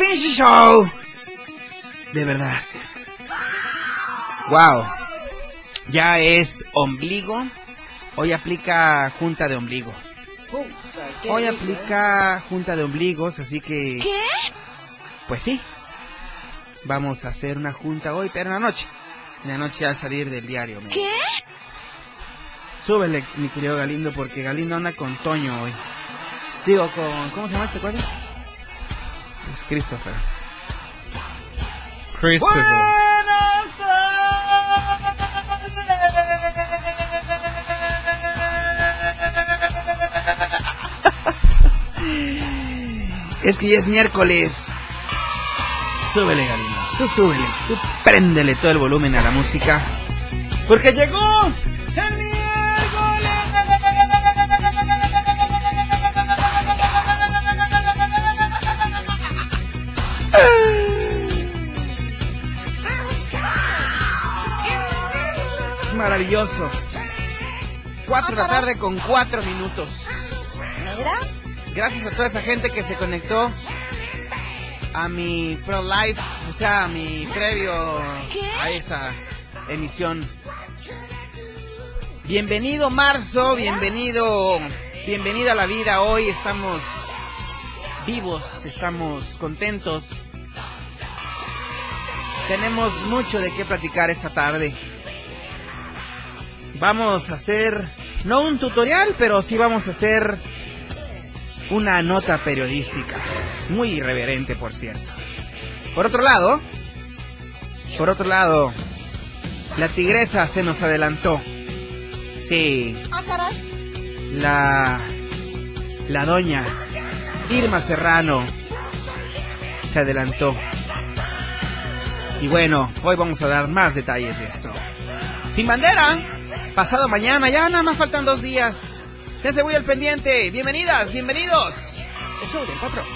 Pinche show! De verdad. Wow. Ya es ombligo. Hoy aplica junta de ombligo. Hoy aplica junta de ombligos, así que... ¿Qué? Pues sí. Vamos a hacer una junta hoy, pero en la noche. En la noche al salir del diario. ¿Qué? Súbele, mi querido Galindo, porque Galindo anda con Toño hoy. Digo, con... ¿Cómo se llama este cuadro? Es Christopher. Christopher. Es que ya es miércoles. Súbele, Galindo. Tú súbele. Tú préndele todo el volumen a la música. Porque llegó Maravilloso. Cuatro de la tarde con cuatro minutos. Mira. Gracias a toda esa gente que se conectó a mi Pro Live, o sea, a mi previo a esa emisión. Bienvenido marzo, bienvenido, bienvenida a la vida. Hoy estamos vivos, estamos contentos. Tenemos mucho de qué platicar esta tarde. Vamos a hacer, no un tutorial, pero sí vamos a hacer una nota periodística. Muy irreverente, por cierto. Por otro lado, por otro lado, la tigresa se nos adelantó. Sí, Ah, la, la doña Irma Serrano se adelantó. Y bueno, hoy vamos a dar más detalles de esto. Sin bandera, pasado mañana, ya nada más faltan dos días. Quédense muy al pendiente. Bienvenidas, bienvenidos. Eso del patrón.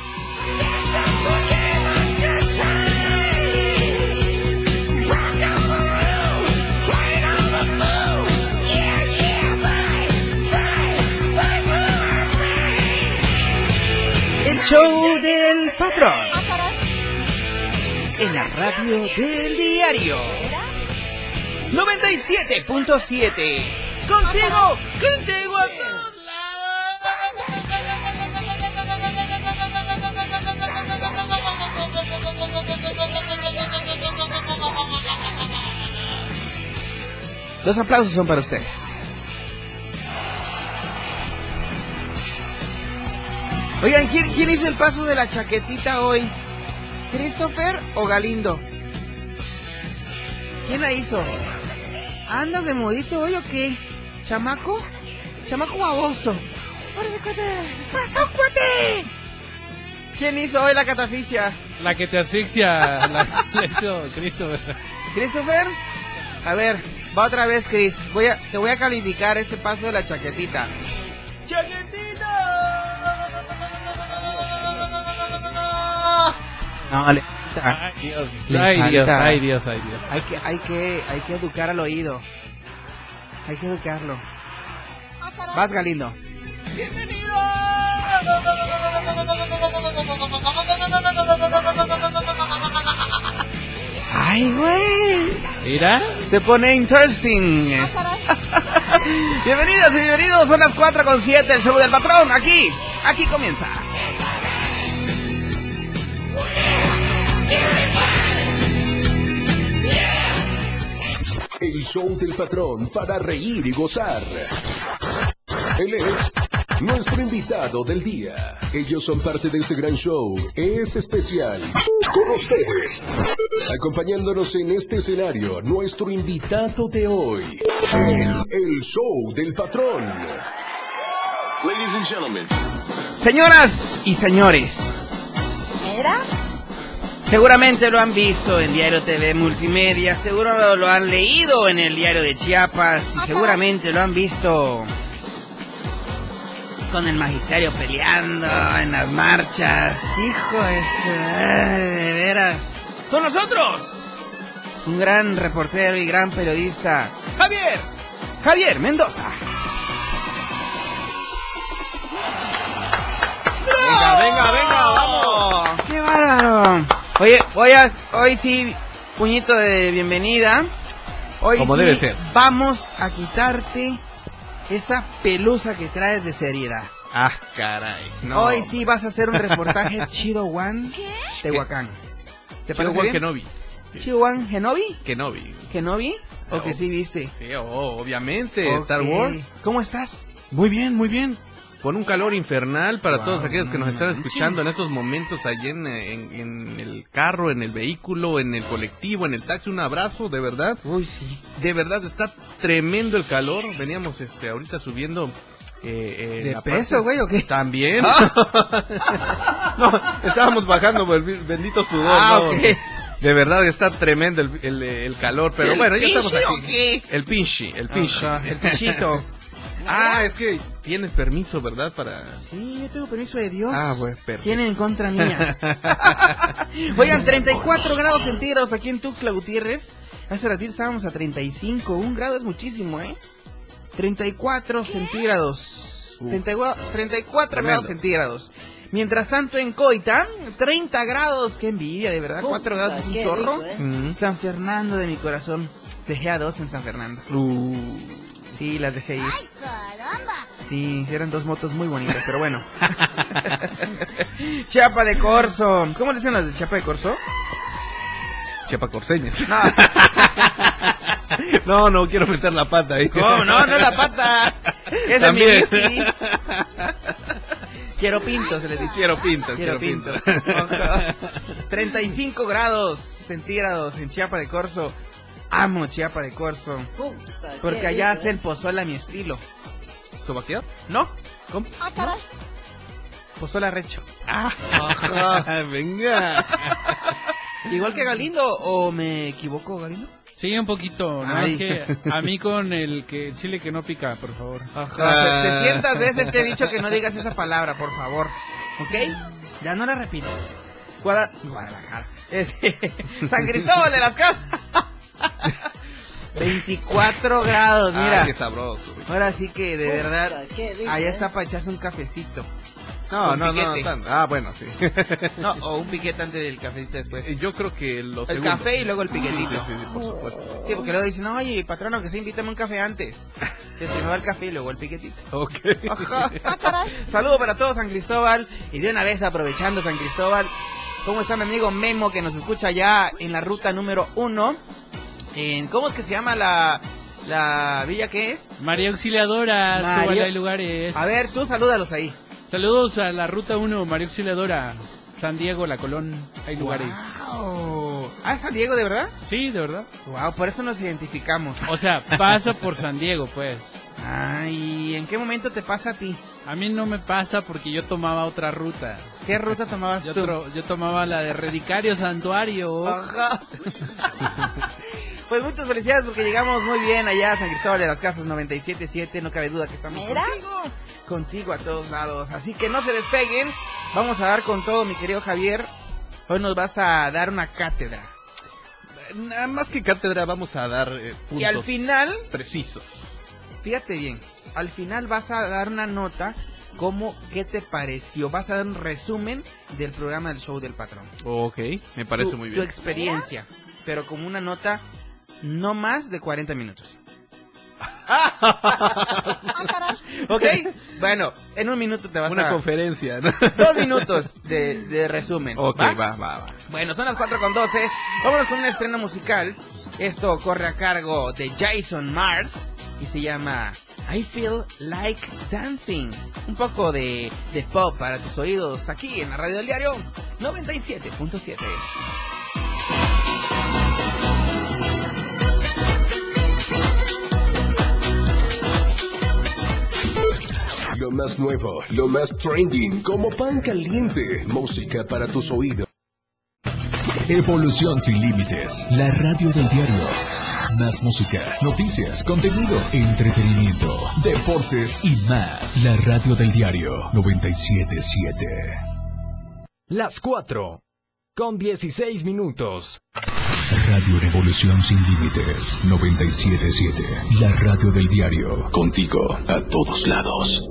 El show del patrón. En la radio del diario. 97.7. Contigo, contigo a todos Los aplausos son para ustedes. Oigan, ¿quién, quién hizo el paso de la chaquetita hoy? ¿Christopher o Galindo? ¿Quién la hizo? ¿Andas de modito hoy o qué? ¿Chamaco? Chamaco baboso. ¡Pasó, cuate! ¿Quién hizo hoy la catafixia? La que te asfixia, la la hizo Christopher. ¿Christopher? A ver, va otra vez, Chris. Voy a, te voy a calificar ese paso de la chaquetita. ¡Chaquetita! No, le Ay, Dios, ay, Dios, ay, Dios, ay, Dios. Hay que, hay que, hay que educar al oído. Hay que educarlo. Ah. Vas, Galindo. Ay, güey. Mira, Se pone interesting. Ah, caray. Bienvenidas y bienvenidos. Son las 4 con 7, el show del patrón. Aquí, aquí comienza. El show del patrón para reír y gozar. Él es nuestro invitado del día. Ellos son parte de este gran show. Es especial. Con ustedes. Acompañándonos en este escenario, nuestro invitado de hoy. El, el show del patrón. Ladies and gentlemen. Señoras y señores, Mira, seguramente lo han visto en Diario TV Multimedia, seguro lo han leído en el Diario de Chiapas y seguramente lo han visto con el magisterio peleando en las marchas. Hijo de su- de veras. Con nosotros, un gran reportero y gran periodista, Javier, Javier Mendoza. Venga, venga, venga, vamos. ¡Qué bárbaro! Oye, hoy, a- hoy sí, puñito de bienvenida. Hoy Como sí debe ser. vamos a quitarte esa pelusa que traes de seriedad. Ah, caray. No. Hoy sí vas a hacer un reportaje Chido One Tehuacán. ¿Te Chido parece Juan bien? Kenobi. Chido One Genobi? Kenobi. ¿Genobi? ¿O que No. sí viste? Sí, oh, obviamente. Star. Wars. ¿Cómo estás? Muy bien, muy bien. Con un calor infernal para Wow, todos aquellos que no nos están escuchando en estos momentos allí en, en- en el carro, en el vehículo, en el colectivo, en el taxi. Un abrazo, de verdad. Uy, sí. De verdad está tremendo el calor. Veníamos este ahorita subiendo eh, eh, ¿De peso, güey, o qué? También. no, estábamos bajando por el bi- bendito sudor. Ah, no. ok. De verdad está tremendo el, el- el calor, pero ¿El bueno, ya estamos aquí. qué? El pinche, el pinche. El pichito. Ah, es que tienes permiso, ¿verdad? Para Sí, yo tengo permiso de Dios. Ah, bueno, perfecto. ¿Quién en contra mía? Oigan, 34 grados centígrados aquí en Tuxtla Gutiérrez. Hace ratito estábamos a 35. Un grado es muchísimo, ¿eh? 34 centígrados. Uh. 34, 34 Tremendo. grados centígrados. Mientras tanto en Coita, 30 grados. Qué envidia, de verdad. 4 grados es un chorro. rico, ¿eh? Mm. San Fernando de mi corazón. Dejé a dos en San Fernando. Uh, Sí, las dejé ir. ¡Ay, caramba! Sí, eran dos motos muy bonitas, pero bueno. Chiapa de Corso. ¿Cómo le dicen las de Chiapa de Corso? chiapacorseñas. No, No, no quiero meter la pata ahí. ¿cómo? No, no es la pata. Es de mi También. whisky. Quiero pinto, se les dice. Quiero pinto, Quiero quiero pinto. pinto. Ajá. 35 grados centígrados en Chiapa de Corso. Amo Chiapa de Corso. Puta, Porque allá rico, hacen pozole a mi estilo. ¿Tomaquear? ¿No? ¿Cómo? Ah, caray. Pozole arrecho. Ah, venga. Igual que Galindo, ¿o me equivoco, Galindo? Sí, un poquito. No, Ay. es que a mí con el que chile que no pica, por favor. Ajá. 700 veces te he dicho que no digas esa palabra, por favor. ¿Ok? Ya no la repitas. Guada- Guadalajara. San Cristóbal de las Casas. 24 grados, mira. Ah, qué sabroso. Ahora sí que de Puta, verdad, rico, allá ¿eh? está para echarse un cafecito. No, no, no, piquete. tan- Ah, bueno, sí. No, o un piquete antes del cafecito después. Yo creo que los El café y luego el piquetito. Sí, sí, sí, por supuesto. Sí, porque luego dicen, oye, patrono, que se invítame un café antes. Que se me va el café y luego el piquetito. Ok. Ajá. Ah. Saludo para todos San Cristóbal y de una vez aprovechando San Cristóbal, ¿cómo está mi amigo Memo que nos escucha ya en la ruta número uno? En, ¿Cómo es que se llama la, la villa que es? María Auxiliadora, María- hay lugares. A ver, tú salúdalos ahí. Saludos a la ruta 1, María Auxiliadora, San Diego, La Colón, hay lugares. Wow. Ah, ¿es San Diego de verdad? Sí, de verdad. Wow, por eso nos identificamos. O sea, pasa por San Diego, pues. Ay, ¿en qué momento te pasa a ti? A mí no me pasa porque yo tomaba otra ruta. ¿Qué ruta tomabas Yo, tú? yo tomaba la de Redicario Santuario. Ajá. Pues muchas felicidades porque llegamos muy bien allá a San Cristóbal de las Casas 97.7, no cabe duda que estamos Mira. contigo, contigo a todos lados. Así que no se despeguen, vamos a dar con todo mi querido Javier. Hoy nos vas a dar una cátedra. Nada más que cátedra vamos a dar eh, puntos Y al final, precisos. fíjate bien, al final vas a dar una nota como qué te pareció. Vas a dar un resumen del programa del show del patrón. Ok, me parece tu, muy tu bien. experiencia, pero como una nota no más de 40 minutos. ¿Ok? bueno, en un minuto te vas Una a... conferencia, ¿no? Dos minutos de, de resumen. ok, ¿va? va, va, va. Bueno, son las 4 con 12. Vámonos con un estreno musical. Esto corre a cargo de Jason Mars y se llama I Feel Like Dancing. Un poco de, de pop para tus oídos aquí en la radio del diario 97.7. Lo más nuevo, lo más trending, como pan caliente, música para tus oídos. Evolución sin límites. La radio del diario. Más música, noticias, contenido, entretenimiento, deportes y más. La radio del diario 977. Las 4. Con 16 minutos. Radio Revolución sin límites 977. La radio del diario. Contigo a todos lados.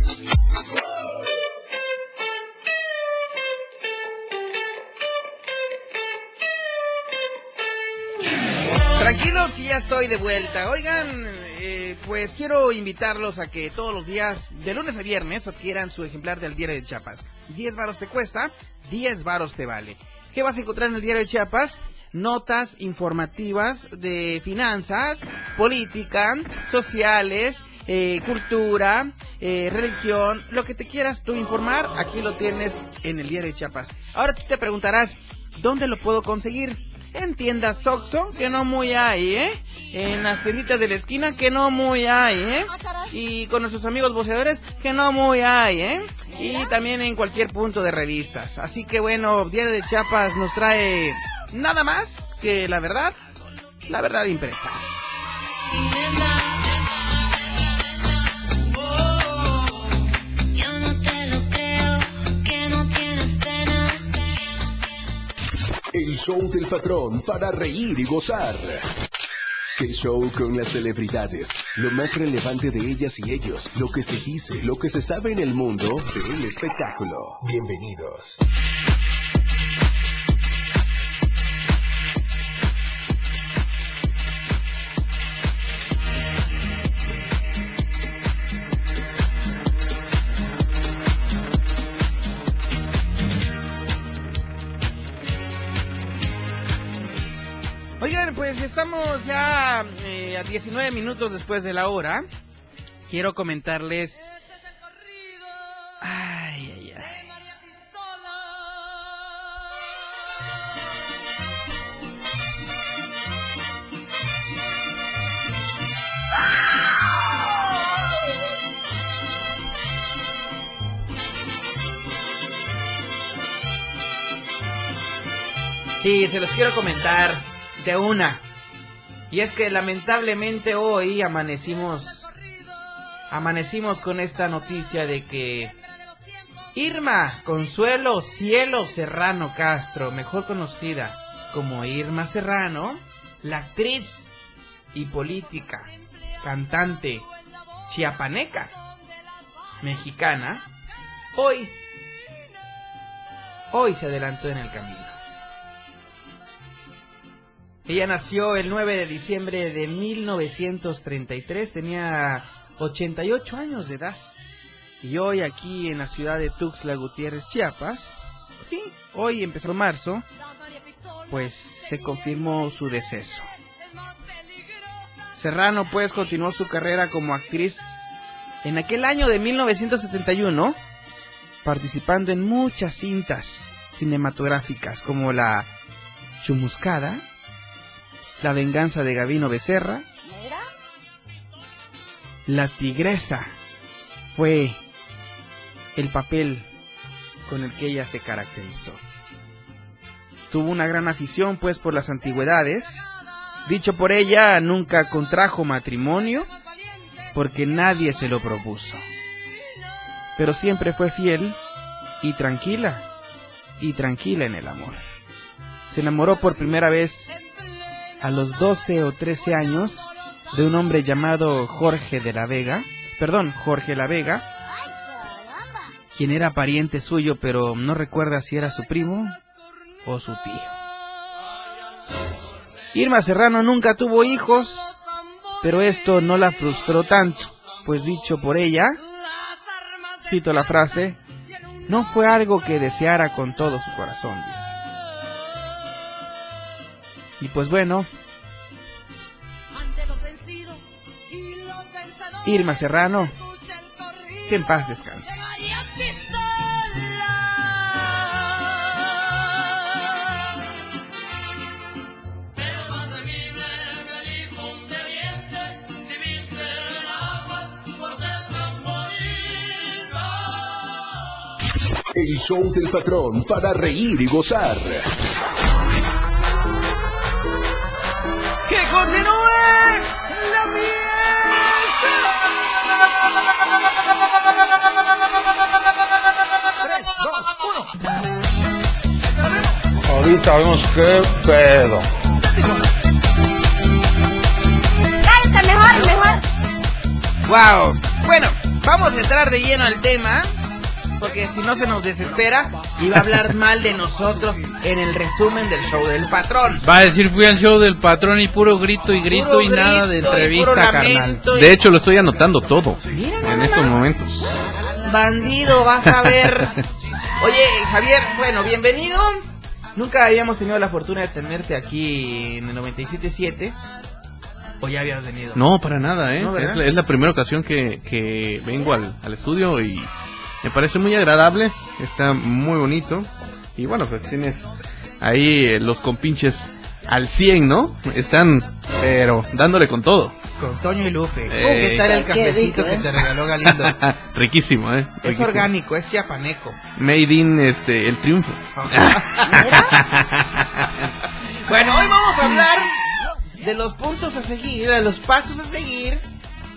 Tranquilos que ya estoy de vuelta. Oigan, eh, pues quiero invitarlos a que todos los días, de lunes a viernes, adquieran su ejemplar del Diario de Chiapas. 10 varos te cuesta, 10 varos te vale. ¿Qué vas a encontrar en el Diario de Chiapas? Notas informativas de finanzas, política, sociales, eh, cultura, eh, religión, lo que te quieras tú informar, aquí lo tienes en el Diario de Chiapas. Ahora tú te preguntarás, ¿dónde lo puedo conseguir? En tiendas Soxo, que no muy hay, ¿eh? En las tienditas de la esquina, que no muy hay, ¿eh? Y con nuestros amigos boceadores, que no muy hay, ¿eh? Y también en cualquier punto de revistas. Así que bueno, Diario de Chiapas nos trae nada más que la verdad, la verdad impresa. El show del patrón para reír y gozar. El show con las celebridades, lo más relevante de ellas y ellos, lo que se dice, lo que se sabe en el mundo del espectáculo. Bienvenidos. Estamos ya eh, a 19 minutos después de la hora. Quiero comentarles... Ay, ay, ay. Sí, se los quiero comentar de una. Y es que lamentablemente hoy amanecimos amanecimos con esta noticia de que Irma Consuelo Cielo Serrano Castro, mejor conocida como Irma Serrano, la actriz y política, cantante chiapaneca, mexicana, hoy hoy se adelantó en el camino. Ella nació el 9 de diciembre de 1933, tenía 88 años de edad. Y hoy aquí en la ciudad de Tuxtla Gutiérrez, Chiapas, hoy empezó marzo, pues se confirmó su deceso. Serrano pues continuó su carrera como actriz en aquel año de 1971, participando en muchas cintas cinematográficas como La Chumuscada, la venganza de Gavino Becerra. La tigresa fue el papel con el que ella se caracterizó. Tuvo una gran afición pues por las antigüedades. Dicho por ella, nunca contrajo matrimonio porque nadie se lo propuso. Pero siempre fue fiel y tranquila, y tranquila en el amor. Se enamoró por primera vez a los 12 o 13 años de un hombre llamado Jorge de la Vega, perdón, Jorge la Vega, quien era pariente suyo, pero no recuerda si era su primo o su tío. Irma Serrano nunca tuvo hijos, pero esto no la frustró tanto, pues dicho por ella, cito la frase, no fue algo que deseara con todo su corazón, dice. Y pues bueno, Irma Serrano, que en paz descanse. El show del patrón para reír y gozar. ¡Que continúe la Ahorita vemos qué pedo. Cállate, mejor, mejor. Wow. Bueno, vamos a entrar de lleno al tema. Porque si no se nos desespera y va a hablar mal de nosotros en el resumen del show del patrón. Va a decir, fui al show del patrón y puro grito y grito Puro y nada de entrevista, carnal. y- De hecho, lo estoy anotando todo Mira en estos momentos. Bandido, vas a ver. Oye, Javier, bueno, bienvenido. Nunca habíamos tenido la fortuna de tenerte aquí en el 97.7. ¿O ya habías venido? No, para nada, ¿eh? Es, la, es la primera ocasión que, que vengo al, al estudio y me parece muy agradable. Está muy bonito. Y bueno, pues tienes ahí eh, los compinches al 100, ¿no? Están, pero dándole con todo. Con Toño y Lupe. Eh, ¿Qué tal el cafecito rico, que ¿eh? te regaló Galindo? Riquísimo, ¿eh? es orgánico, es chiapaneco. Made in este, el triunfo. Bueno, hoy vamos a hablar de los puntos a seguir, de los pasos a seguir,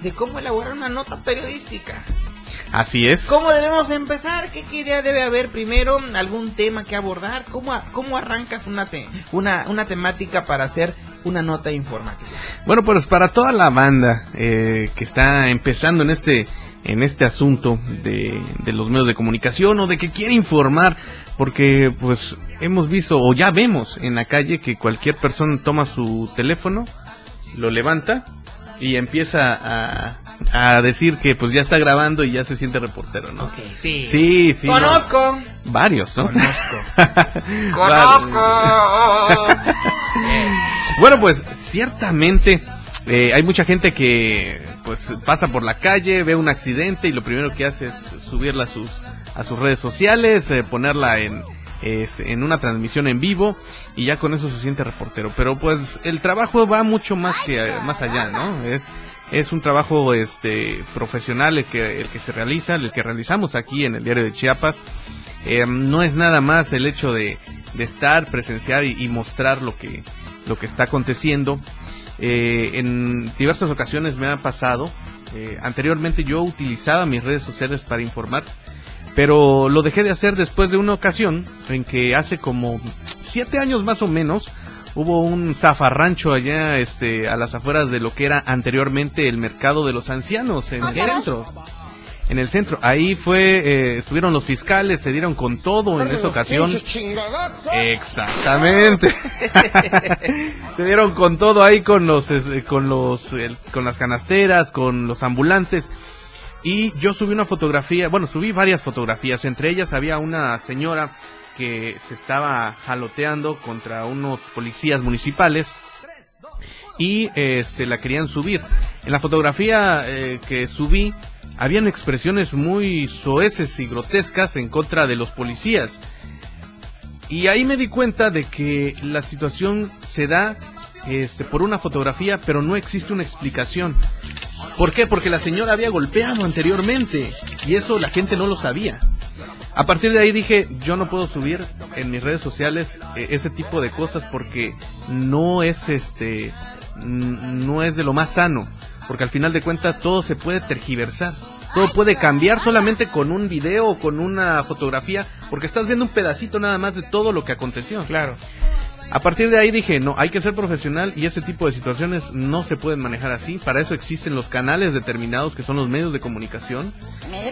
de cómo elaborar una nota periodística. Así es. ¿Cómo debemos empezar? ¿Qué, qué idea debe haber primero? ¿Algún tema que abordar? ¿Cómo, a- cómo arrancas una, te- una, una temática para hacer una nota informativa? Bueno, pues para toda la banda eh, que está empezando en este en este asunto de, de los medios de comunicación o de que quiere informar, porque pues hemos visto o ya vemos en la calle que cualquier persona toma su teléfono, lo levanta y empieza a, a decir que pues ya está grabando y ya se siente reportero, ¿no? sí. Sí, sí. Conozco. Varios, ¿no? Conozco. Conozco. Bueno, pues ciertamente eh, hay mucha gente que pues pasa por la calle, ve un accidente y lo primero que hace es subirla a sus a sus redes sociales, eh, ponerla en es- en una transmisión en vivo y ya con eso se siente reportero. Pero pues el trabajo va mucho más que más allá, ¿no? Es es un trabajo este profesional el que el que se realiza, el que realizamos aquí en el diario de Chiapas. Eh, no es nada más el hecho de, estar, presenciar y, y mostrar lo que, lo que está aconteciendo. Eh, en diversas ocasiones me ha pasado. eh, anteriormente yo utilizaba mis redes sociales para informar, pero lo dejé de hacer después de una ocasión en que hace como siete años más o menos hubo un zafarrancho allá este, a las afueras de lo que era anteriormente el mercado de los ancianos en el centro en el centro. Ahí fue, eh, estuvieron los fiscales, se dieron con todo en esa ocasión. Exactamente. se dieron con todo ahí con los, eh, con los, con las canasteras, con los ambulantes. Y yo subí una fotografía, bueno, subí varias fotografías. Entre ellas había una señora que se estaba jaloteando contra unos policías municipales y este la querían subir. En la fotografía eh, que subí habían expresiones muy soeces y grotescas en contra de los policías. Y ahí me di cuenta de que la situación se da este por una fotografía, pero no existe una explicación. ¿Por qué? Porque la señora había golpeado anteriormente y eso la gente no lo sabía. A partir de ahí dije, yo no puedo subir en mis redes sociales eh, ese tipo de cosas porque no es este no es de lo más sano, porque al final de cuentas todo se puede tergiversar. Todo puede cambiar solamente con un video o con una fotografía, porque estás viendo un pedacito nada más de todo lo que aconteció. Claro. A partir de ahí dije, no, hay que ser profesional y ese tipo de situaciones no se pueden manejar así. Para eso existen los canales determinados que son los medios de comunicación, eh,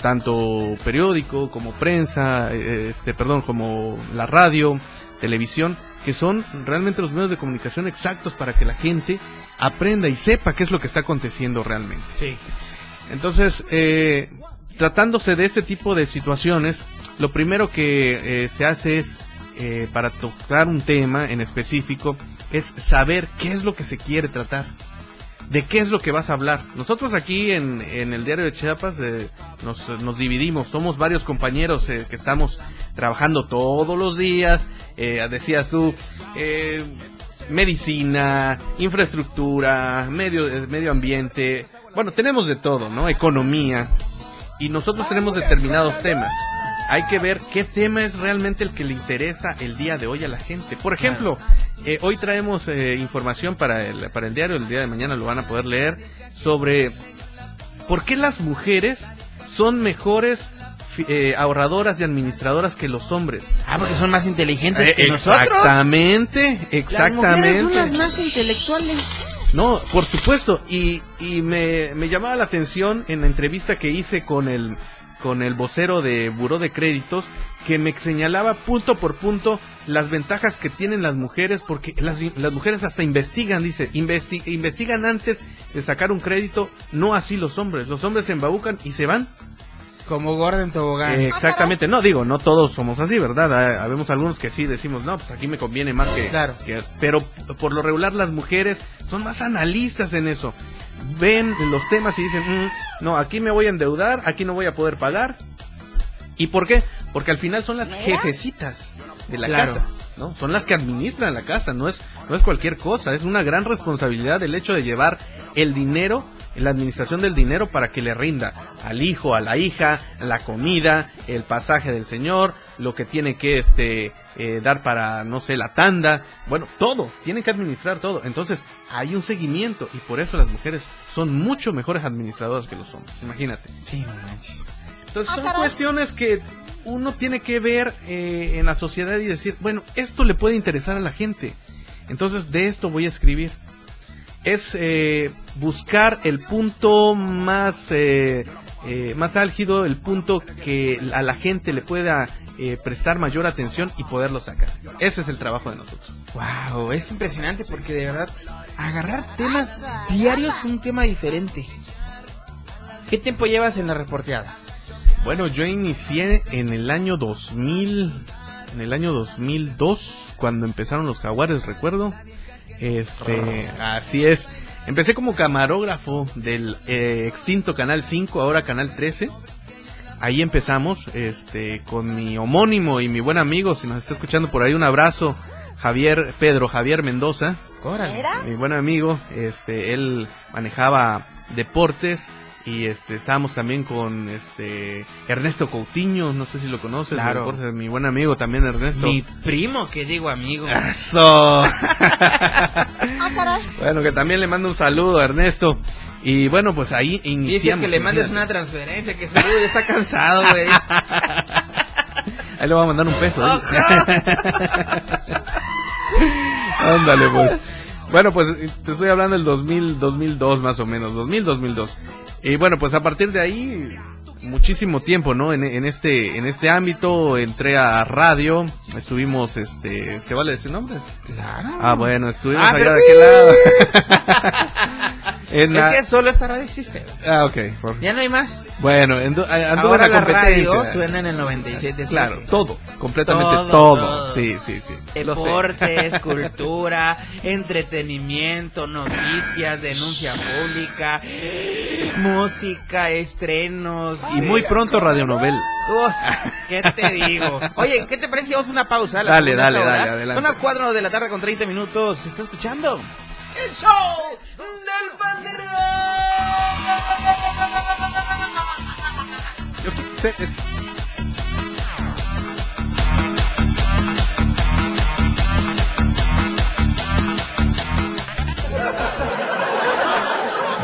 tanto periódico como prensa, eh, este, perdón, como la radio, televisión, que son realmente los medios de comunicación exactos para que la gente aprenda y sepa qué es lo que está aconteciendo realmente. Sí. Entonces, eh, tratándose de este tipo de situaciones, lo primero que eh, se hace es eh, para tocar un tema en específico es saber qué es lo que se quiere tratar, de qué es lo que vas a hablar. Nosotros aquí en, en el diario de Chiapas eh, nos, nos, dividimos, somos varios compañeros eh, que estamos trabajando todos los días, eh, decías tú, eh, medicina, infraestructura, medio, medio ambiente, bueno, tenemos de todo, ¿no? Economía, y nosotros tenemos determinados temas hay que ver qué tema es realmente el que le interesa el día de hoy a la gente. Por ejemplo, eh, hoy traemos eh, información para el, para el diario, el día de mañana lo van a poder leer, sobre por qué las mujeres son mejores eh, ahorradoras y administradoras que los hombres. Ah, porque son más inteligentes eh, que nosotros. Exactamente, exactamente. Las mujeres son las más intelectuales. No, por supuesto. Y, y me, me llamaba la atención en la entrevista que hice con el con el vocero de Buró de Créditos que me señalaba punto por punto las ventajas que tienen las mujeres porque las, las mujeres hasta investigan, dice, investi investigan antes de sacar un crédito, no así los hombres, los hombres se embabucan y se van. Como Gordon Tobogán. Ah, Exactamente, no digo, no todos somos así, ¿verdad? Ah, habemos algunos que sí decimos, no, pues aquí me conviene más que... Claro. Que, pero por lo regular las mujeres son más analistas en eso ven los temas y dicen, mm, no, aquí me voy a endeudar, aquí no voy a poder pagar. ¿Y por qué? Porque al final son las jefecitas de la casa. ¿no? Son las que administran la casa, no es, no es cualquier cosa, es una gran responsabilidad el hecho de llevar el dinero la administración del dinero para que le rinda al hijo, a la hija, la comida, el pasaje del señor, lo que tiene que este eh, dar para no sé la tanda, bueno, todo, tienen que administrar todo. Entonces, hay un seguimiento y por eso las mujeres son mucho mejores administradoras que los hombres. Imagínate. Sí, entonces ah, son cuestiones que uno tiene que ver eh, en la sociedad y decir, bueno, esto le puede interesar a la gente. Entonces de esto voy a escribir es eh, buscar el punto más, eh, eh, más álgido, el punto que a la gente le pueda eh, prestar mayor atención y poderlo sacar. Ese es el trabajo de nosotros. Wow, es impresionante porque de verdad agarrar temas diarios es un tema diferente. ¿Qué tiempo llevas en la reporteada? Bueno, yo inicié en el año 2000, en el año 2002 cuando empezaron los jaguares, recuerdo. Este, así es. Empecé como camarógrafo del eh, extinto Canal 5, ahora Canal 13. Ahí empezamos, este, con mi homónimo y mi buen amigo, si nos está escuchando por ahí, un abrazo, Javier, Pedro Javier Mendoza. Mi buen amigo, este, él manejaba deportes, y este estábamos también con este Ernesto Coutinho, no sé si lo conoces, claro. Mi buen amigo también Ernesto. Mi primo, que digo amigo. Eso. Ah, bueno, que también le mando un saludo a Ernesto. Y bueno, pues ahí iniciamos. Dice que le mandes una transferencia, que seguro ya está cansado, güey. Ahí le voy a mandar un peso. ¿eh? Ándale, pues. Bueno, pues te estoy hablando del 2000, 2002 más o menos, 2000, 2002. Y bueno, pues a partir de ahí, muchísimo tiempo, ¿no? En, en este en este ámbito, entré a radio, estuvimos, este, ¿se vale decir nombres? Claro. Ah, bueno, estuvimos ah, allá de aquel lado. Es que solo esta radio existe. Ah, ok. Ya no hay más. Bueno, anduvo Ahora la, la radio suena en el 97. Claro, todo, completamente todo, Sí, sí, sí. Deportes, cultura, entretenimiento, noticias, denuncia pública, música, estrenos. Y muy pronto radionovelas. ¿Qué te digo? Oye, ¿qué te parece vamos una pausa? Dale, dale, dale, adelante. Son las 4 de la tarde con 30 minutos. ¿Estás escuchando? el show del pandero.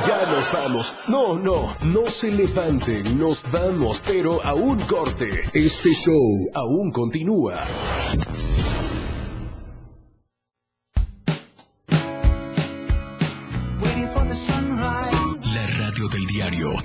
Ya nos vamos. No, no, no se levanten. Nos vamos, pero a un corte. Este show aún continúa.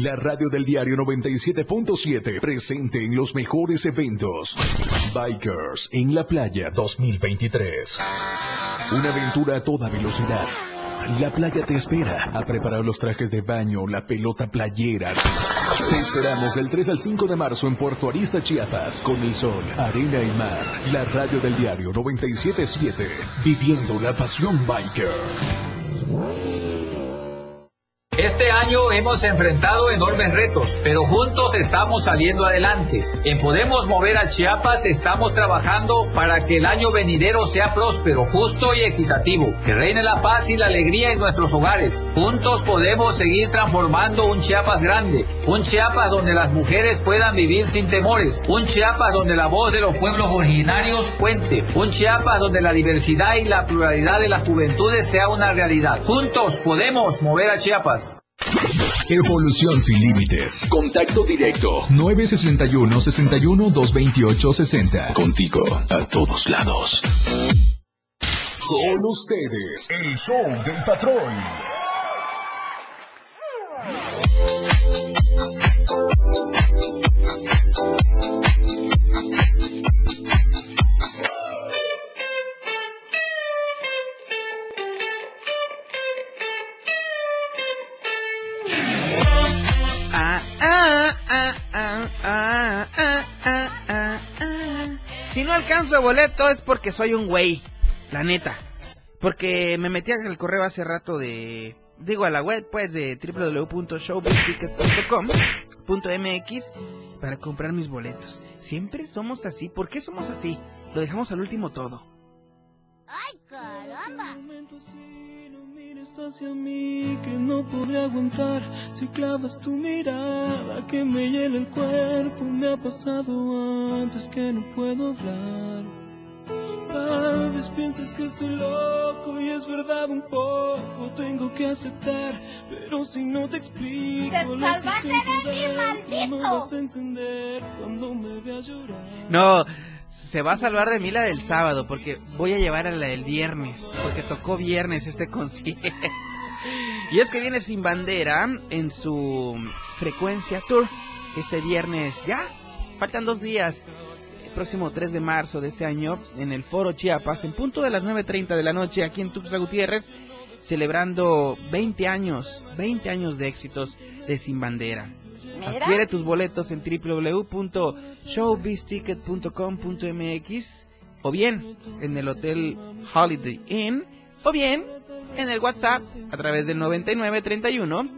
La radio del diario 97.7 presente en los mejores eventos. Bikers en la playa 2023. Una aventura a toda velocidad. La playa te espera a preparar los trajes de baño, la pelota playera. Te esperamos del 3 al 5 de marzo en Puerto Arista, Chiapas, con el sol, arena y mar. La radio del diario 977, viviendo la pasión biker. Este año hemos enfrentado enormes retos, pero juntos estamos saliendo adelante. En Podemos Mover a Chiapas estamos trabajando para que el año venidero sea próspero, justo y equitativo, que reine la paz y la alegría en nuestros hogares. Juntos podemos seguir transformando un Chiapas grande, un Chiapas donde las mujeres puedan vivir sin temores, un Chiapas donde la voz de los pueblos originarios cuente, un Chiapas donde la diversidad y la pluralidad de las juventudes sea una realidad. Juntos podemos mover a Chiapas. Evolución sin límites. Contacto directo 961 61 228 60. Contigo a todos lados. Con ustedes, el show del patrón. Alcanzo boleto es porque soy un güey, la neta. Porque me metí al correo hace rato de... Digo, a la web, pues, de www.showbizticket.com.mx para comprar mis boletos. Siempre somos así. ¿Por qué somos así? Lo dejamos al último todo. ¡Ay, caramba! Hacia mí que no podré aguantar. Si clavas tu mirada que me llena el cuerpo me ha pasado antes que no puedo hablar. Tal vez pienses que estoy loco y es verdad un poco tengo que aceptar pero si no te explico ¡Te lo que siento no maldito! vas a entender cuando me veas llorar. No, se va a salvar de mí la del sábado porque voy a llevar a la del viernes, porque tocó viernes este concierto. Y es que viene sin bandera en su frecuencia tour este viernes ya. Faltan dos días. El próximo 3 de marzo de este año en el Foro Chiapas, en punto de las 9.30 de la noche aquí en Tuxtla Gutiérrez, celebrando 20 años, 20 años de éxitos de Sin Bandera. Mira. Adquiere tus boletos en www.showbizticket.com.mx o bien en el Hotel Holiday Inn o bien en el WhatsApp a través del 9931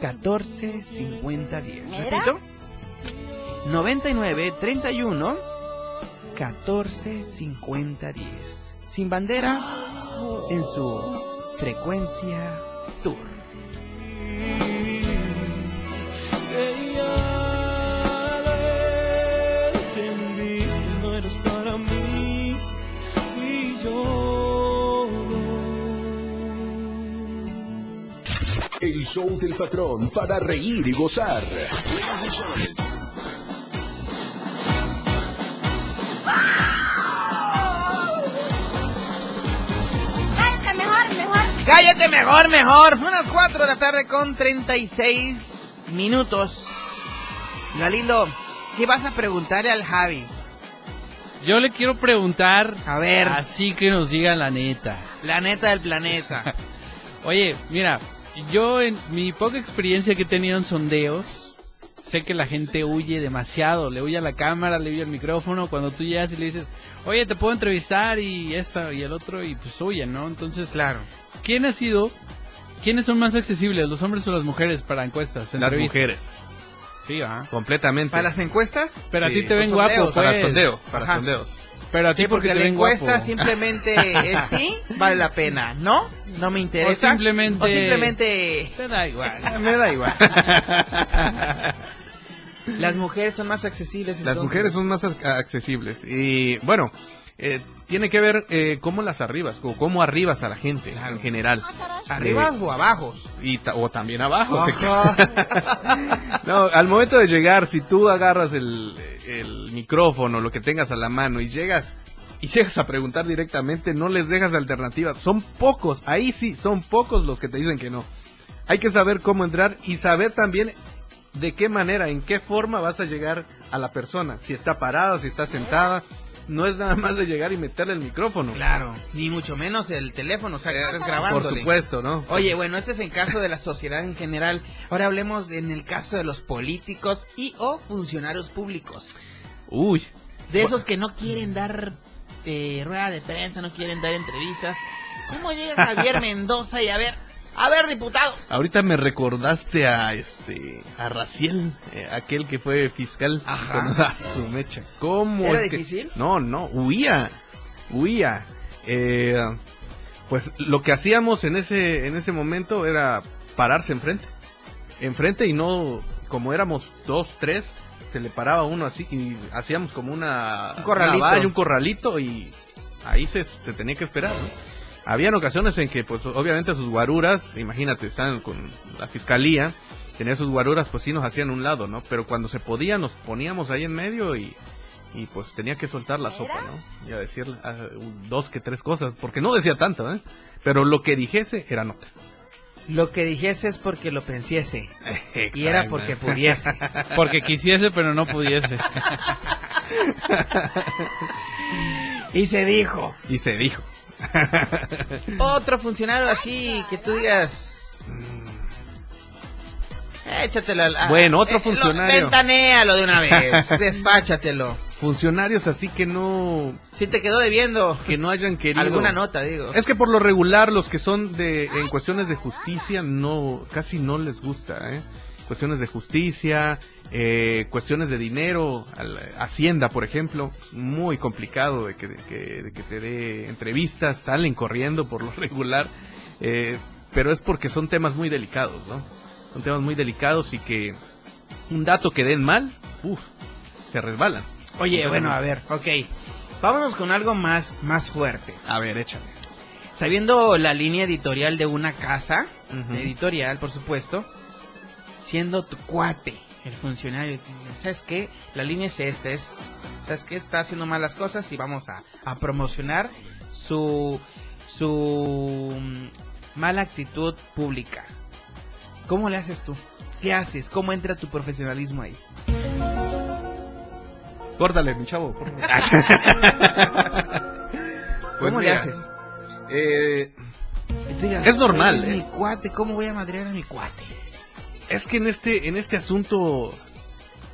14 50 10. Mira. Repito, 99 31 14 50 10. Sin bandera en su frecuencia tour. Show del patrón para reír y gozar. Cállate mejor, mejor. Cállate mejor, mejor. Son las 4 de la tarde con 36 minutos. Galindo, ¿qué vas a preguntarle al Javi? Yo le quiero preguntar. A ver. Así que nos diga la neta. La neta del planeta. Oye, mira, yo en mi poca experiencia que he tenido en sondeos, sé que la gente huye demasiado, le huye a la cámara, le huye al micrófono, cuando tú llegas y le dices, oye, te puedo entrevistar y esta y el otro, y pues huyen, ¿no? Entonces, claro. ¿quién ha sido, quiénes son más accesibles, los hombres o las mujeres para encuestas? Las mujeres. Sí, ¿ah? Completamente. ¿Para las encuestas? Pero a ti te ven guapo, sondeos. Para pues. sondeos, para Ajá. sondeos. Pero a ti Sí, porque porque te la encuesta guapo. simplemente es sí, vale la pena, ¿no? No me interesa. O simplemente- O simplemente Te da igual. Me da igual. las mujeres son más accesibles. Las mujeres son más ac- accesibles. Y bueno, eh, tiene que ver eh, cómo las arribas, o cómo arribas a la gente en general. ¿Arribas Eh, o abajos? y ta- o también abajo. No, al momento de llegar, si tú agarras el, el micrófono, lo que tengas a la mano y llegas y llegas a preguntar directamente, no les dejas alternativas. Son pocos, ahí sí, son pocos los que te dicen que no. Hay que saber cómo entrar y saber también de qué manera, en qué forma vas a llegar a la persona. Si está parada, si está sentada. No es nada más de llegar y meterle el micrófono. Claro, ni mucho menos el teléfono, o sea, que estás grabando. Por supuesto, ¿no? Oye, bueno, este es en caso de la sociedad en general. Ahora hablemos de- en el caso de los políticos y o funcionarios públicos. Uy. De esos que no quieren dar eh, rueda de prensa, no quieren dar entrevistas. ¿Cómo llega Javier Mendoza y a ver, a ver, diputado? Ahorita me recordaste a este a Raciel, eh, aquel que fue fiscal Ajá. a su mecha. ¿Cómo? ¿Era es que- difícil? No, no, huía, huía. Eh, pues lo que hacíamos en ese en ese momento era pararse enfrente, enfrente y no como éramos dos, tres, se le paraba uno así y hacíamos como una Un corralito. una valla, un corralito y ahí se, se tenía que esperar. ¿no? Habían ocasiones en que, pues, obviamente sus guaruras, imagínate, están con la fiscalía, tenía sus guaruras, pues sí nos hacían un lado, ¿no? Pero cuando se podía, nos poníamos ahí en medio y, y pues tenía que soltar la sopa, ¿no? Y a decir ah, dos que tres cosas, porque no decía tanto, ¿eh? Pero lo que dijese era nota. Lo que dijese es porque lo pensiese. Y era porque pudiese. Porque quisiese, pero no pudiese. Y se dijo. Y se dijo. Otro funcionario así que tú digas. Échatelo al. Bueno, otro eh, lo- funcionario. Ventanéalo de una vez. despáchatelo. Funcionarios así que no... Si te quedó debiendo. Que no hayan querido... Alguna nota, digo. Es que por lo regular los que son de en cuestiones de justicia no casi no les gusta, ¿eh? Cuestiones de justicia, eh, cuestiones de dinero, Hacienda, por ejemplo, muy complicado de que, de que, de que te dé entrevistas, salen corriendo por lo regular, eh, pero es porque son temas muy delicados, ¿no? Son temas muy delicados y que un dato que den mal, uff, se resbalan. Oye, bueno, a ver, ok. Vámonos con algo más, más fuerte. A ver, échale. Sabiendo la línea editorial de una casa, editorial, por supuesto, siendo tu cuate, el funcionario, ¿sabes qué? La línea es esta, es, ¿sabes qué? Está haciendo malas cosas y vamos a, a promocionar su, su mm, mala actitud pública. ¿Cómo le haces tú? ¿Qué haces? ¿Cómo entra tu profesionalismo ahí? Córtale, mi chavo. favor. Pues ¿Cómo le haces? Eh, Es normal, "Oye, Es ¿eh? mi cuate, ¿cómo voy a madrear a mi cuate? Es que en este, en este asunto,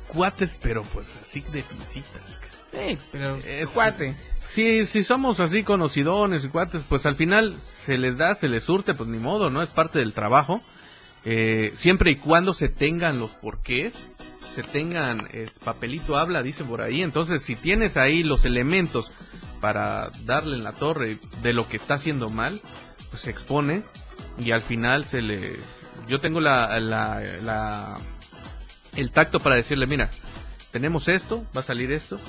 cuates, pero pues así de pincitas. Sí, pero Es- cuate. Si, si somos así conocidones y cuates, pues al final se les da, se les surte, pues ni modo, ¿no? Es parte del trabajo. Eh, siempre y cuando se tengan los porqués, se tengan, es, papelito habla, dice por ahí. Entonces, si tienes ahí los elementos para darle en la torre de lo que está haciendo mal, pues se expone y al final se le... Yo tengo la, la, la- el tacto para decirle, mira, tenemos esto, va a salir esto,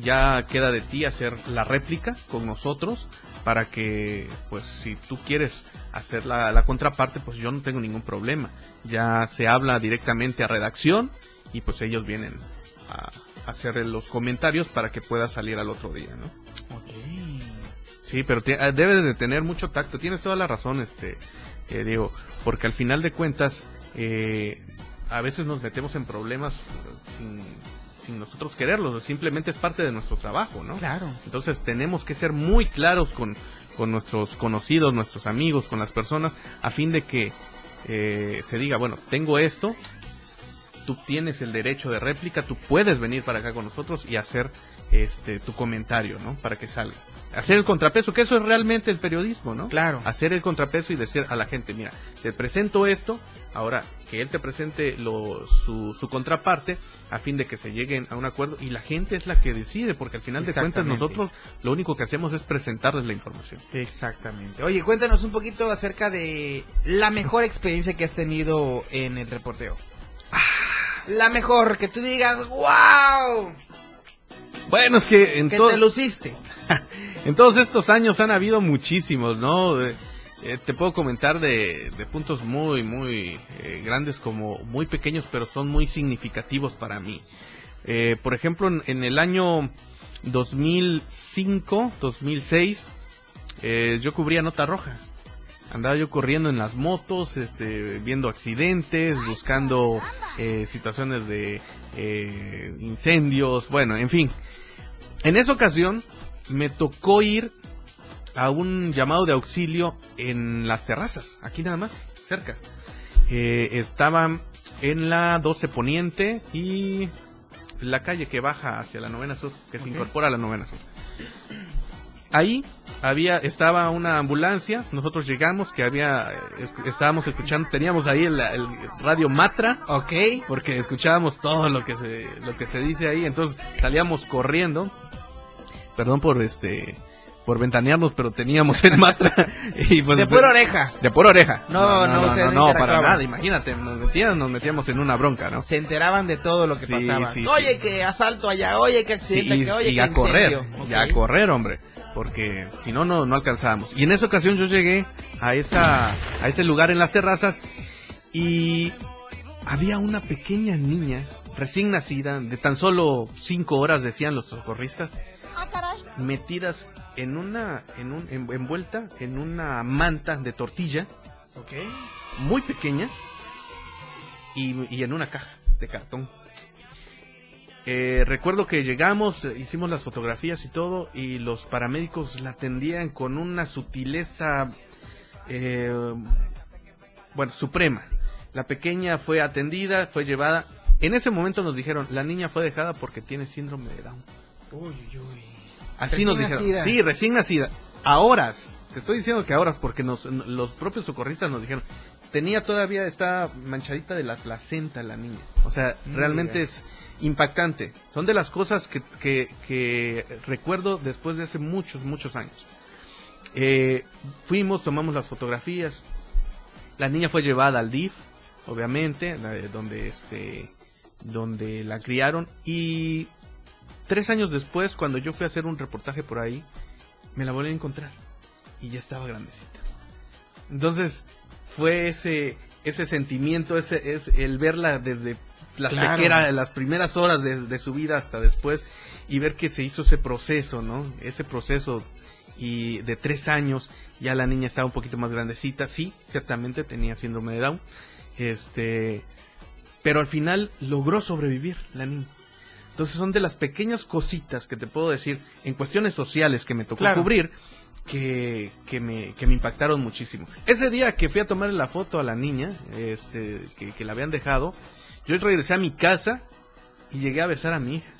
ya queda de ti hacer la réplica con nosotros para que, pues, si tú quieres hacer la, la contraparte, pues yo no tengo ningún problema. Ya se habla directamente a redacción y pues ellos vienen a hacer los comentarios para que pueda salir al otro día, ¿no? Sí, pero ti- eh, debes de tener mucho tacto. Tienes toda la razón, este, eh, Diego, porque al final de cuentas, eh, a veces nos metemos en problemas eh, sin, sin nosotros quererlos. Simplemente es parte de nuestro trabajo, ¿no? Claro. Entonces tenemos que ser muy claros con, con nuestros conocidos, nuestros amigos, con las personas, a fin de que eh, se diga, bueno, tengo esto, tú tienes el derecho de réplica, tú puedes venir para acá con nosotros y hacer este tu comentario, ¿no? Para que salga. Hacer el contrapeso, que eso es realmente el periodismo, ¿no? Claro. Hacer el contrapeso y decir a la gente, mira, te presento esto, ahora que él te presente lo, su, su contraparte, a fin de que se lleguen a un acuerdo y la gente es la que decide, porque al final de cuentas nosotros lo único que hacemos es presentarles la información. Exactamente. Oye, cuéntanos un poquito acerca de la mejor experiencia que has tenido en el reporteo. La mejor, que tú digas, wow, Bueno, es que en que todo- te luciste. En todos estos años han habido muchísimos, ¿no? Eh, te puedo comentar de, de puntos muy, muy eh, grandes como muy pequeños, pero son muy significativos para mí. Eh, por ejemplo, en, en el año 2005, 2006, eh, yo cubría Nota Roja. Andaba yo corriendo en las motos, este, viendo accidentes, buscando eh, situaciones de eh, incendios, bueno, en fin. En esa ocasión me tocó ir a un llamado de auxilio en las terrazas, aquí nada más, cerca. Eh, estaban en la 12 Poniente y la calle que baja hacia la novena sur, que se incorpora a la novena sur. Ahí había, estaba una ambulancia, nosotros llegamos, que había, es- estábamos escuchando, teníamos ahí el, el radio Matra, ok, porque escuchábamos todo lo que se, lo que se dice ahí, entonces salíamos corriendo, perdón por este, por ventanearnos, pero teníamos el Matra, y pues, De pura oreja. de pura oreja, No, no, ustedes no, no para nada, imagínate, nos metían, nos metíamos en una bronca, ¿no? Se enteraban de todo lo que pasaba. oye, que asalto allá, oye, que accidente, Sí, que oye, y a correr, y a correr, hombre, porque si no, no, no alcanzábamos. Y en esa ocasión yo llegué a esa, a ese lugar en las terrazas y había una pequeña niña recién nacida, de tan solo cinco horas decían los socorristas, metidas en una, en un, en- envuelta en una manta de tortilla, muy pequeña, y, y en una caja de cartón. Eh, recuerdo que llegamos, eh, hicimos las fotografías y todo, y los paramédicos la atendían con una sutileza, eh, bueno, suprema. La pequeña fue atendida, fue llevada. En ese momento nos dijeron, la niña fue dejada porque tiene síndrome de Down. Uy, uy, uy. Así Recién nos dijeron. nacida. Sí, recién nacida. A horas. Te estoy diciendo que a horas porque nos, los propios socorristas nos dijeron. Tenía todavía, está manchadita de la placenta la niña. O sea, realmente es impactante. Son de las cosas que, recuerdo después de hace muchos, muchos años. Eh, fuimos, tomamos las fotografías. La niña fue llevada al DIF, obviamente, este, donde la criaron y tres años después, cuando yo fui a hacer un reportaje por ahí, me la volví a encontrar y ya estaba grandecita. Entonces fue ese sentimiento, el verla desde las Claro. pequeras, las primeras horas de, de su vida hasta después y ver que se hizo ese proceso, ¿no? Ese proceso y de tres años ya la niña estaba un poquito más grandecita, sí, ciertamente tenía síndrome de Down, este, pero al final logró sobrevivir la niña. Entonces son de las pequeñas cositas que te puedo decir en cuestiones sociales que me tocó Claro. cubrir que, que, me, que me impactaron muchísimo. Ese día que fui a tomarle la foto a la niña, este, que, que la habían dejado, yo regresé a mi casa y llegué a besar a mi hija.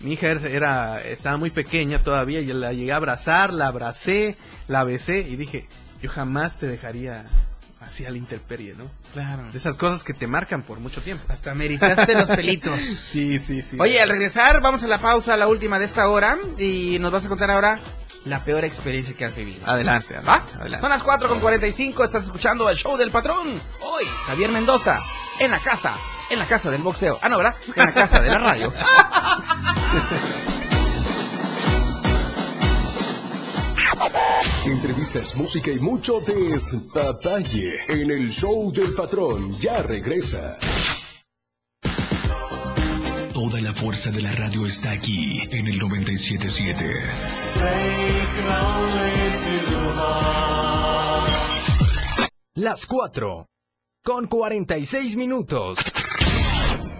Mi hija era, estaba muy pequeña todavía y la llegué a abrazar, la abracé, la besé y dije, yo jamás te dejaría así a la intemperie, ¿no? Claro. De esas cosas que te marcan por mucho tiempo. Hasta me erizaste los pelitos. Sí, sí, sí. Oye, al regresar, vamos a la pausa, la última de esta hora, y nos vas a contar ahora la peor experiencia que has vivido. Adelante, ¿Va? adelante. Son las 4 con 45, estás escuchando el show del patrón. Hoy, Javier Mendoza, en la casa, en la casa del boxeo. Ah, no, ¿verdad? En la casa de la radio. Entrevistas, música y mucho detalle en el show del patrón. Ya regresa. Toda la fuerza de la radio está aquí en el 977. Las 4 con 46 minutos.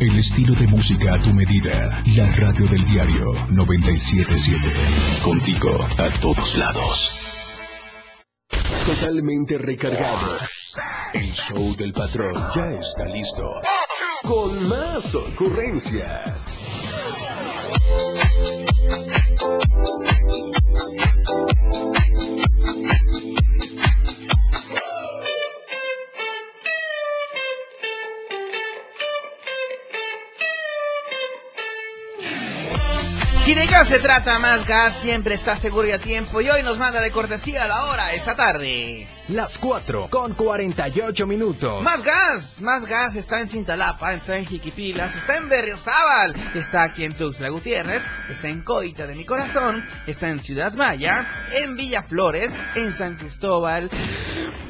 El estilo de música a tu medida. La radio del diario 977. Contigo a todos lados. Totalmente recargado. El show del patrón ya está listo. Con más ocurrencias. Si de gas se trata, más gas siempre está seguro y a tiempo. Y hoy nos manda de cortesía la hora esta tarde. Las 4 con 48 minutos. Más gas, más gas está en Cintalapa, está en Jiquipilas, está en Berriozábal, está aquí en Tuxtla Gutiérrez, está en Coita de mi corazón, está en Ciudad Maya, en Villaflores, en San Cristóbal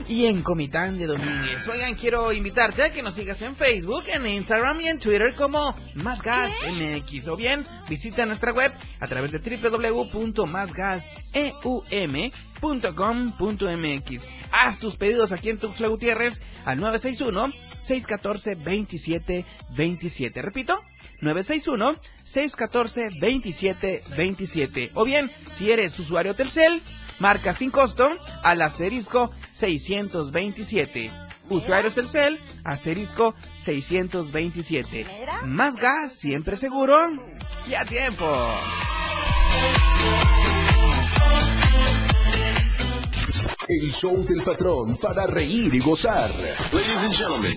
y en Comitán de Domínguez. Oigan, quiero invitarte a que nos sigas en Facebook, en Instagram y en Twitter como Más Gas MX o bien visita nuestra web a través de www.másgaseum.com.mx. Haz tus pedidos aquí en Tuxtla Gutiérrez al 961-614-2727. Repito, 961-614-2727. O bien, si eres usuario Telcel, marca sin costo al asterisco 627. Usuarios Telcel, asterisco 627. Más gas, siempre seguro y a tiempo. El show del patrón para reír y gozar. Ladies and gentlemen.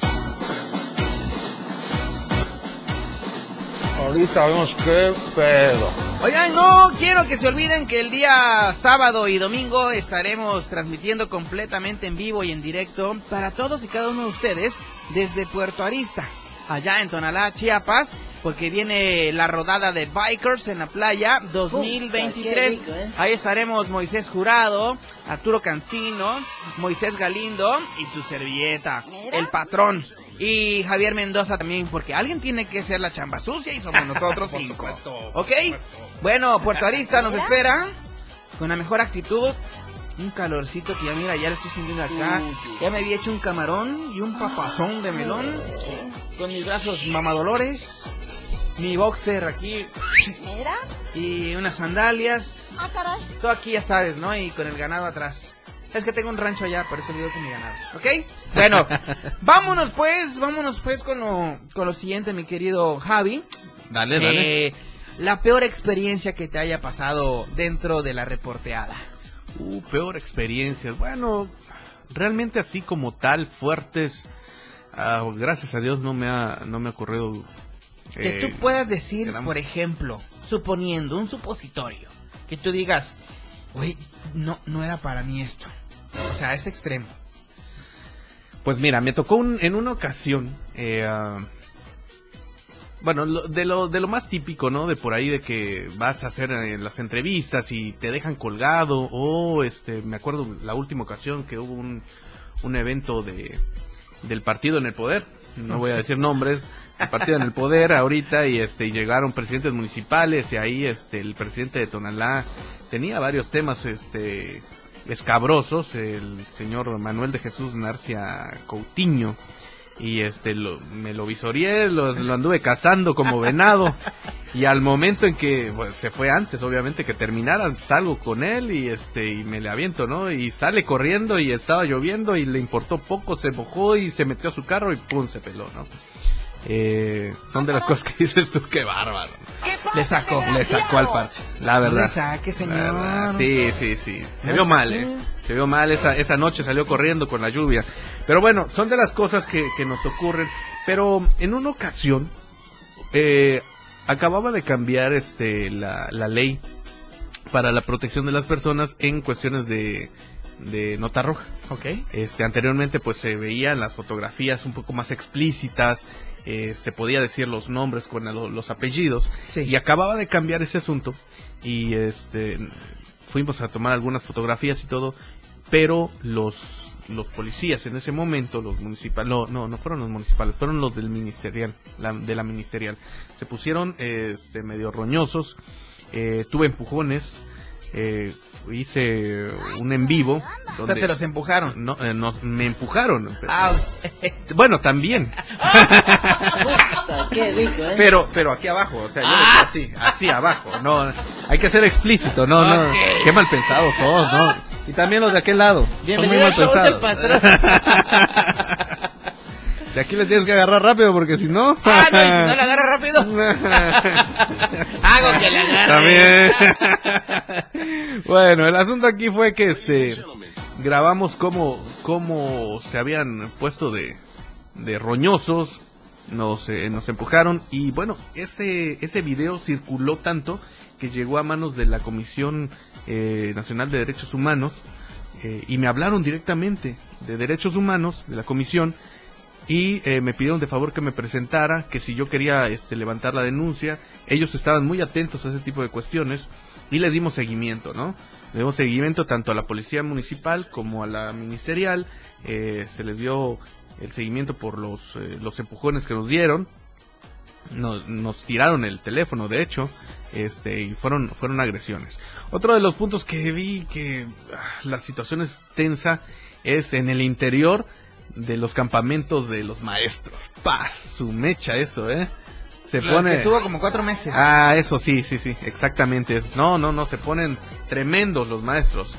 Ahorita vemos qué pedo. Oigan, no quiero que se olviden que el día sábado y domingo estaremos transmitiendo completamente en vivo y en directo para todos y cada uno de ustedes desde Puerto Arista, allá en Tonalá, Chiapas, porque viene la rodada de Bikers en la playa 2023. qué rico, ¿eh? Ahí estaremos Moisés Jurado, Arturo Cancino, Moisés Galindo y tu servilleta, el patrón. Y Javier Mendoza también, porque alguien tiene que ser la chamba sucia y somos nosotros cinco. supuesto, ¿Ok? Bueno, Puerto Arista nos espera con la mejor actitud. Un calorcito que ya mira, ya lo estoy sintiendo acá. Ya me había hecho un camarón y un papazón de melón. Con mis brazos mamadolores. Mi boxer aquí. Mira. Y unas sandalias. Ah, caray. Todo aquí ya sabes, ¿no? Y con el ganado atrás. Es que tengo un rancho allá, por eso vivo con mi ganado. ¿Ok? Bueno, vámonos pues, vámonos pues con lo, con lo siguiente, mi querido Javi. Dale, dale. Eh, la peor experiencia que te haya pasado dentro de la reporteada. Uh, peor experiencias. Bueno, realmente así como tal, fuertes. Ah, gracias a Dios no me ha, no me ha ocurrido. Que eh, tú puedas decir, gran- por ejemplo, suponiendo un supositorio, que tú digas, oye, no, no era para mí esto. O sea, es extremo. Pues mira, me tocó un- en una ocasión, eh, ah, bueno, lo- de lo, de lo más típico, ¿no? De por ahí de que vas a hacer eh, las entrevistas y te dejan colgado, o este, me acuerdo la última ocasión que hubo un, un evento de, del partido en el poder, no voy a decir nombres, el partido en el poder ahorita y este, llegaron presidentes municipales y ahí este, el presidente de Tonalá tenía varios temas, este, escabrosos, el señor Manuel de Jesús Narcia Coutinho, y este lo, me lo visoreé, lo, anduve cazando como venado. Y al momento en que se fue antes obviamente que terminara salgo con él y este y me le aviento no y sale corriendo y estaba lloviendo y le importó poco se mojó y se metió a su carro y pum se peló no eh, son de las cosas que dices tú qué bárbaro Le sacó. le sacó al parche la verdad Le saque, señor. Sí sí sí se vio mal eh se vio mal esa, esa noche, salió corriendo con la lluvia. Pero bueno, son de las cosas que, que nos ocurren. Pero en una ocasión, eh, acababa de cambiar este la, la ley para la protección de las personas en cuestiones de, de nota roja. Ok. Este, anteriormente pues se veían las fotografías un poco más explícitas, eh, se podía decir los nombres con lo- los apellidos y acababa de cambiar ese asunto y este fuimos a tomar algunas fotografías y todo, pero los los policías en ese momento, los municipales, no, no, no fueron los municipales, fueron los del ministerial, la- de la ministerial, se pusieron este, medio roñosos, eh, tuve empujones, eh, hice un en vivo. O sea, te los empujaron. No, eh, no, me empujaron. pero- Ah, Bueno, también. qué rico, ¿eh? Pero, pero aquí abajo, o sea, yo Ah. así, así abajo, no, hay que ser explícito, no, no, qué mal pensados sos, no, y también los de aquel lado, son muy Bienvenido mal al patrón. De aquí le tienes que agarrar rápido porque si no... Ah, no, y si no le agarra rápido. Hago que le agarre. También. bueno, el asunto aquí fue que este grabamos cómo, cómo se habían puesto de, de roñosos, nos, eh, nos empujaron y bueno, ese, ese video circuló tanto que llegó a manos de la Comisión eh, Nacional de Derechos Humanos eh, y me hablaron directamente de Derechos Humanos, de la Comisión, y eh, me pidieron de favor que me presentara, que si yo quería este, levantar la denuncia, ellos estaban muy atentos a ese tipo de cuestiones y les dimos seguimiento, ¿no? Le dimos seguimiento tanto a la policía municipal como a la ministerial, eh, se les dio el seguimiento por los, eh, los empujones que nos dieron, nos, nos tiraron el teléfono, de hecho, este, y fueron, fueron agresiones. Otro de los puntos que vi que ah, la situación es tensa es en el interior de los campamentos de los maestros. Paz, su mecha eso, eh. Se Los pone... que tuvo como cuatro meses. Ah, eso sí, sí, sí, exactamente. eso. No, no, no, se ponen tremendos los maestros.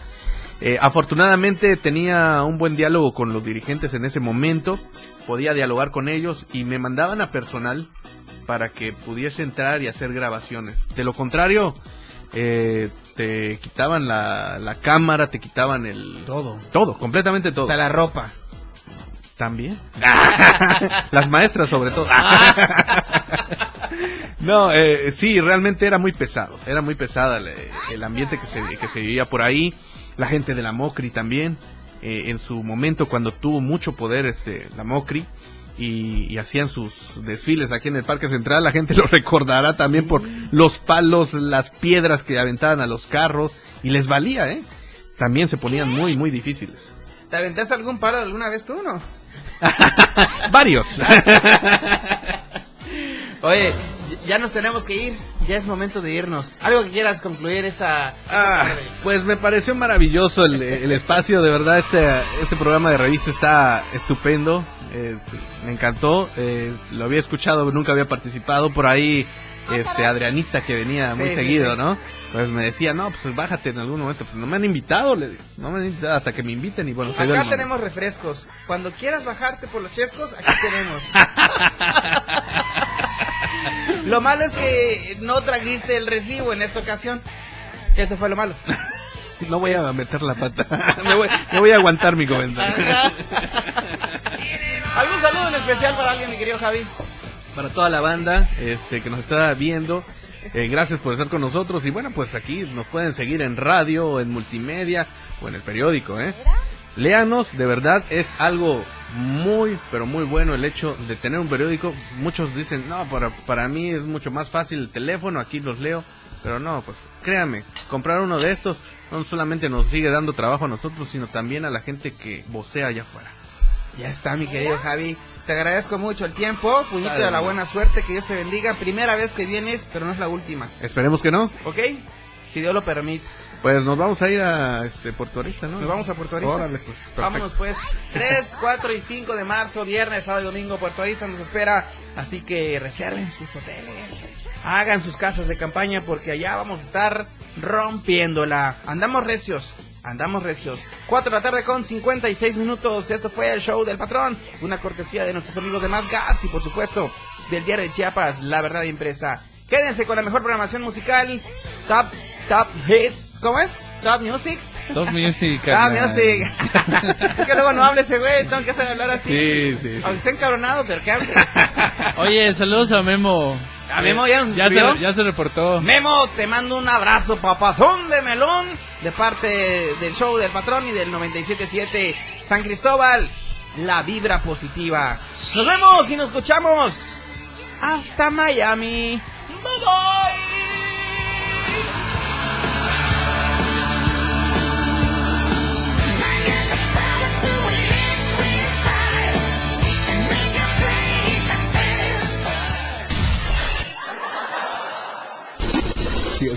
Eh, afortunadamente tenía un buen diálogo con los dirigentes en ese momento, podía dialogar con ellos y me mandaban a personal para que pudiese entrar y hacer grabaciones. De lo contrario, eh, te quitaban la, la cámara, te quitaban el... Todo. Todo, completamente todo. O sea, la ropa. También. Las maestras sobre todo. no, eh, sí, realmente era muy pesado. Era muy pesada el, el ambiente que se, que se vivía por ahí. La gente de la Mocri también. eh, en su momento cuando tuvo mucho poder este, la Mocri. Y, y hacían sus desfiles aquí en el Parque Central. La gente lo recordará también por los palos, las piedras que aventaban a los carros. Y les valía, ¿eh? También se ponían muy, muy difíciles. ¿Te aventaste algún palo alguna vez tú, no? Varios. Oye, ya nos tenemos que ir. Ya es momento de irnos. ¿Algo que quieras concluir esta... Ah, pues me pareció maravilloso el, el espacio, de verdad este, este programa de revista está estupendo, eh, me encantó, eh, lo había escuchado, nunca había participado, por ahí este Adrianita que venía muy Sí, seguido, sí. ¿no? Pues me decía, no, pues bájate en algún momento, pues no me han invitado, le digo, no me han invitado hasta que me inviten y bueno, se Acá tenemos refrescos. Cuando quieras bajarte por los chescos, aquí tenemos. lo malo es que no trajiste el recibo en esta ocasión. Eso fue lo malo. No voy a meter la pata, me, voy, me voy a aguantar mi comentario. ¿Algún saludo en especial para alguien, mi querido Javi? Para toda la banda este que nos está viendo. Eh, gracias por estar con nosotros y bueno, pues aquí nos pueden seguir en radio en multimedia o en el periódico, ¿eh? léanos, de verdad es algo muy, pero muy bueno el hecho de tener un periódico. Muchos dicen, no, para, para mí es mucho más fácil el teléfono, aquí los leo. Pero no, pues créame, comprar uno de estos no solamente nos sigue dando trabajo a nosotros, sino también a la gente que vocea allá afuera. Ya está, mi querido Javi. Te agradezco mucho el tiempo. Puñito de la buena suerte. Que Dios te bendiga. Primera vez que vienes, pero no es la última. Esperemos que no. ¿Ok? Si Dios lo permite. Pues nos vamos a ir a este, Puerto Arista, ¿no? Nos vamos a Puerto Arista. Órale, pues. perfecto. Vámonos pues. 3, 4 y 5 de marzo, viernes, sábado y domingo, Puerto Arista nos espera. Así que reserven sus hoteles. Hagan sus casas de campaña porque allá vamos a estar rompiéndola. Andamos recios. Andamos recios. 4 de la tarde con 56 minutos. Esto fue el show del patrón. Una cortesía de nuestros amigos de Más Gas y por supuesto del diario de Chiapas, La Verdad Impresa. Quédense con la mejor programación musical. Top, top hits. ¿Cómo es? Top music. Top Music. Top music. Que luego no hable ese güey. Tengo que hacer hablar así. Sí, sí. Aunque esté encabronado, pero que hable. Oye, saludos a Memo. ¿A Memo ya nos ya se, ya se reportó. Memo, te mando un abrazo, papazón de melón, de parte del show del patrón y del 977 San Cristóbal. La vibra positiva. Nos vemos y nos escuchamos. Hasta Miami. Bye bye.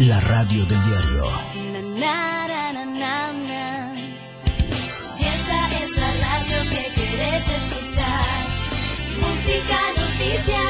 La radio del diario. Na, na, na, esta es la radio que querés escuchar. Música, noticias